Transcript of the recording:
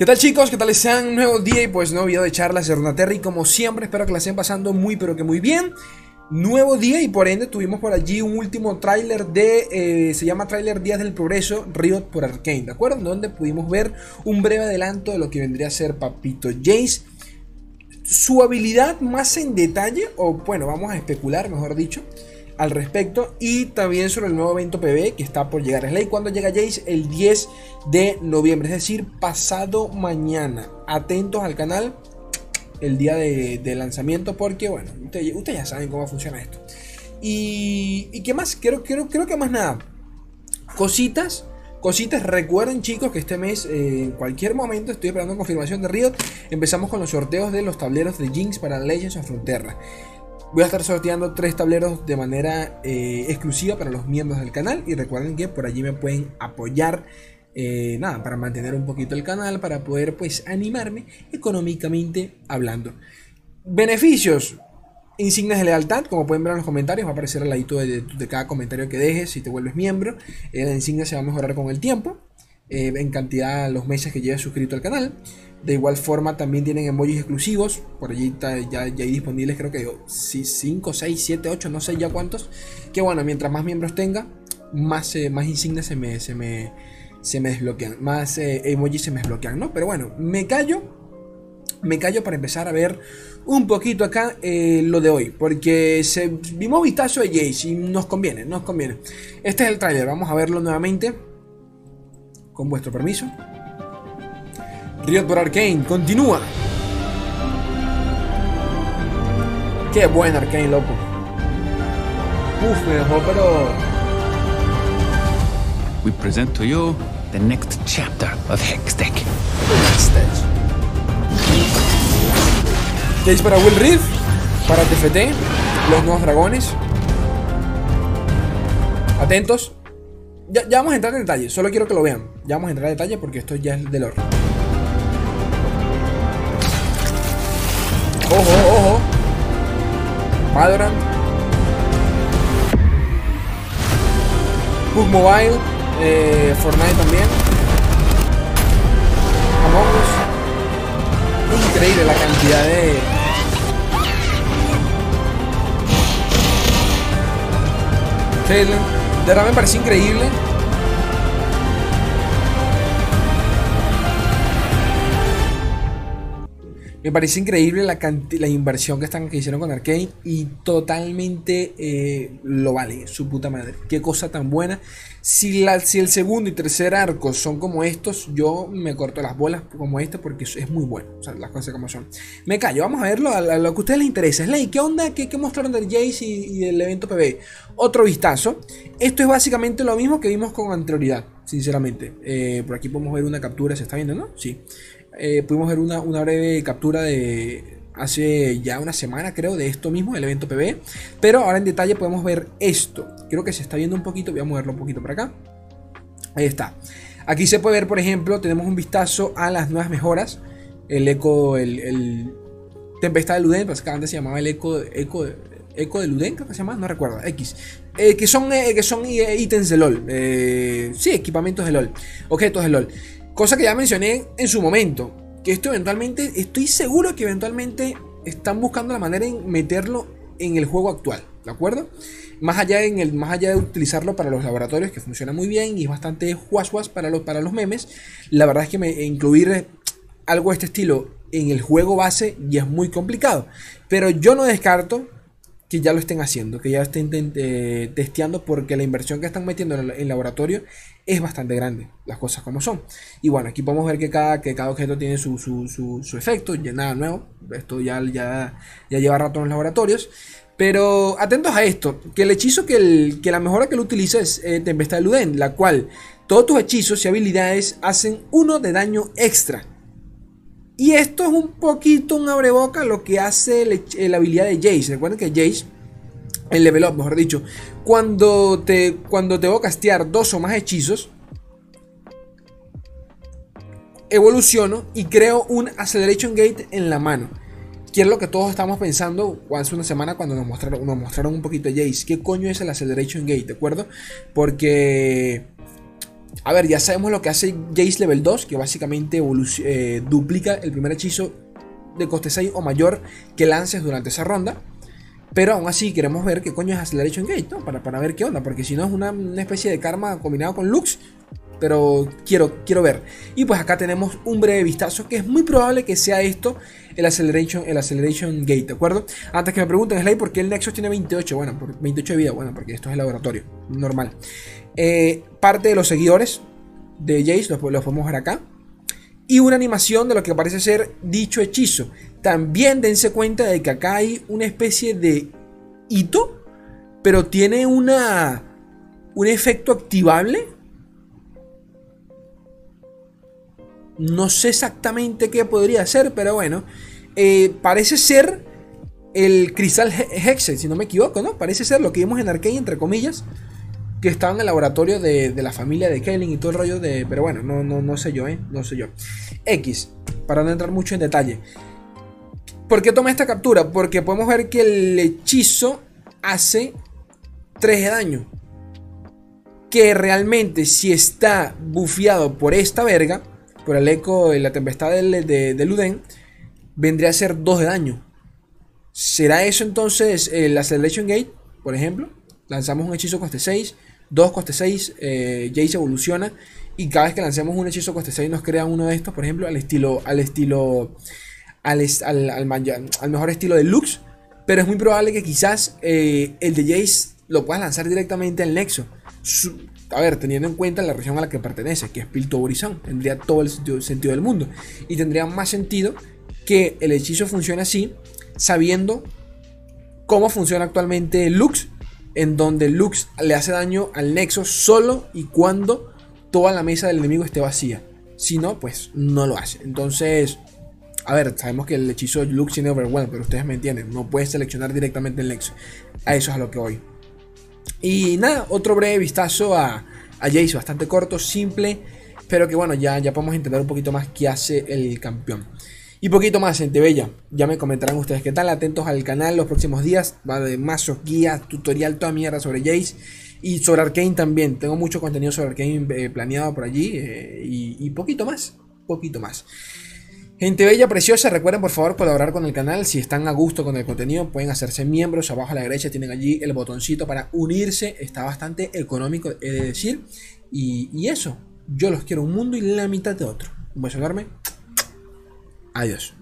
¿Qué tal chicos? ¿Qué tal están? Un nuevo día y pues nuevo video de charlas de Runaterra como siempre espero que la estén pasando muy pero que muy bien. Nuevo día y por ende tuvimos por allí un último tráiler de, eh, se llama tráiler Días del Progreso, Riot por Arkane, ¿de acuerdo? Donde pudimos ver un breve adelanto de lo que vendría a ser Papito Jace. Su habilidad más en detalle, o bueno, vamos a especular mejor dicho, al respecto y también sobre el nuevo evento PB que está por llegar. Es ley cuando llega Jace el 10 de noviembre, es decir, pasado mañana. Atentos al canal el día de, lanzamiento porque, bueno, ustedes ya saben cómo funciona esto. Y, y qué más, creo, creo, creo que más nada. Cositas Cositas, recuerden chicos que este mes, eh, en cualquier momento, estoy esperando confirmación de Riot. Empezamos con los sorteos de los tableros de Jinx para Legends of Frontera. Voy a estar sorteando tres tableros de manera eh, exclusiva para los miembros del canal. Y recuerden que por allí me pueden apoyar. Eh, nada, para mantener un poquito el canal, para poder pues animarme económicamente hablando. Beneficios, insignias de lealtad, como pueden ver en los comentarios, va a aparecer al ladito de, cada comentario que dejes si te vuelves miembro. Eh, la insignia se va a mejorar con el tiempo, en cantidad los meses que lleves suscrito al canal. De igual forma también tienen emojis exclusivos. Por allí ya, ya hay disponibles creo que 5, 6, 7, 8, no sé ya cuántos. Que bueno, mientras más miembros tenga, más, eh, más insignias se me, se me, se me desbloquean. Más eh, emojis se me desbloquean, ¿no? Pero bueno, me callo. Me callo para empezar a ver un poquito acá eh, lo de hoy. Porque se, vimos vistazo de Jace y nos conviene, nos conviene. Este es el tráiler, vamos a verlo nuevamente. Con vuestro permiso. Riot por Arkane, continúa. Qué buen Arkane, loco. Uf, me dejó, pero. We present to you the next chapter of Hextech. Case para Will Reef, para TFT, los nuevos dragones. Atentos. Ya, ya, vamos a entrar en detalle, solo quiero que lo vean. Ya vamos a entrar en detalle porque esto ya es del. Ojo, ojo. Valorant. PUBG Mobile. Eh, Fortnite también. Among Us. Increíble la cantidad de... De verdad me parece increíble Me parece increíble la, inversión que, están, que hicieron con Arkane y totalmente eh, lo vale, su puta madre. Qué cosa tan buena. Si, el segundo y tercer arco son como estos, yo me corto las bolas como este porque es muy bueno. O sea, las cosas como son. Me callo, vamos a verlo a, lo que a ustedes les interesa. Slay, ¿qué onda? ¿Qué, qué mostraron del Jace y, del evento PB? Otro vistazo. Esto es básicamente lo mismo que vimos con anterioridad, sinceramente. Eh, por aquí podemos ver una captura, ¿se está viendo, no? Sí. Eh, pudimos ver una, breve captura de hace ya una semana creo de esto mismo, el evento PB. Pero ahora en detalle podemos ver esto. Creo que se está viendo un poquito, voy a moverlo un poquito para acá. Ahí está. Aquí se puede ver, por ejemplo, tenemos un vistazo a las nuevas mejoras. El eco, el, Tempestad de Luden, pues antes se llamaba el eco, eco, eco de Luden, creo que se llama, no recuerdo, X. Eh, que son, eh, que son ítems de LOL. sí, equipamientos de LOL. Objetos de LOL. Cosa que ya mencioné en su momento. Que esto eventualmente, estoy seguro que eventualmente están buscando la manera en meterlo en el juego actual. ¿De acuerdo? Más allá, en el, más allá de utilizarlo para los laboratorios, que funciona muy bien y es bastante guas para los, para los memes, la verdad es que me, incluir algo de este estilo en el juego base ya es muy complicado. Pero yo no descarto que ya lo estén haciendo, que ya estén eh, testeando porque la inversión que están metiendo en el, laboratorio es bastante grande, las cosas como son. Y bueno, aquí podemos ver que cada, que cada objeto tiene su, su, efecto, ya nada nuevo, esto ya, ya, ya lleva rato en los laboratorios. Pero atentos a esto, que el hechizo que, el, que la mejora que lo utiliza es eh, Tempestad de Luden, la cual todos tus hechizos y habilidades hacen uno de daño extra. Y esto es un poquito un abreboca lo que hace la habilidad de Jace. Recuerden que Jace, el level up, mejor dicho, cuando te, cuando te a castear dos o más hechizos, evoluciono y creo un Acceleration Gate en la mano. Que es lo que todos estamos pensando hace una semana cuando nos mostraron, nos mostraron un poquito Jace. ¿Qué coño es el Acceleration Gate? ¿De acuerdo? Porque a ver, ya sabemos lo que hace Jace Level 2, que básicamente eh, duplica el primer hechizo de coste 6 o mayor que lances durante esa ronda. Pero aún así queremos ver qué coño es Acceleration Gate, ¿no? Para, para ver qué onda, porque si no es una, especie de karma combinado con Lux. Pero quiero, quiero ver. Y pues acá tenemos un breve vistazo que es muy probable que sea esto el Acceleration, el acceleration Gate, ¿de acuerdo? Antes que me pregunten, Slay, ¿por qué el Nexus tiene 28? Bueno, por 28 de vida, bueno, porque esto es el laboratorio, normal. Eh, parte de los seguidores de Jace los, podemos ver acá. Y una animación de lo que parece ser dicho hechizo. También dense cuenta de que acá hay una especie de hito, pero tiene una, un efecto activable. No sé exactamente qué podría ser, pero bueno. Eh, parece ser el cristal Hexe, si no me equivoco, ¿no? Parece ser lo que vimos en Arcane, entre comillas que estaba en el laboratorio de, la familia de Kaelin y todo el rollo de. Pero bueno, no, no, no sé yo, ¿eh? No sé yo. X, para no entrar mucho en detalle. ¿Por qué toma esta captura? Porque podemos ver que el hechizo hace 3 de daño. Que realmente, si está bufeado por esta verga, por el eco de la tempestad de, de, Luden, vendría a ser 2 de daño. ¿Será eso entonces el Acceleration Gate, por ejemplo? Lanzamos un hechizo coste 6 2 coste 6, eh, Jace evoluciona y cada vez que lancemos un hechizo coste 6 nos crea uno de estos, por ejemplo, al estilo, al estilo, al, al, mejor estilo de Lux, pero es muy probable que quizás eh, el de Jace lo puedas lanzar directamente al Nexo. a ver, teniendo en cuenta la región a la que pertenece, que es Pilto tendría todo el sentido, sentido del mundo. Y tendría más sentido que el hechizo funcione así, sabiendo cómo funciona actualmente Lux en donde Lux le hace daño al Nexo solo y cuando toda la mesa del enemigo esté vacía. Si no, pues no lo hace. Entonces, a ver, sabemos que el hechizo Lux tiene Overwhelm, pero ustedes me entienden, no puedes seleccionar directamente el Nexo. A eso es a lo que voy. Y nada, otro breve vistazo a, a Jace, bastante corto, simple, pero que bueno, ya, ya podemos entender un poquito más qué hace el campeón. Y poquito más, gente bella. Ya me comentarán ustedes qué tal. Atentos al canal los próximos días. Va de mazos, guías, tutorial, toda mierda sobre Jace. Y sobre Arkane también. Tengo mucho contenido sobre Arkane eh, planeado por allí. Eh, y, poquito más. Poquito más. Gente bella, preciosa, recuerden por favor colaborar con el canal. Si están a gusto con el contenido, pueden hacerse miembros. Abajo a la derecha tienen allí el botoncito para unirse. Está bastante económico, he de decir. Y, y eso, yo los quiero un mundo y la mitad de otro. Un beso enorme. Adiós.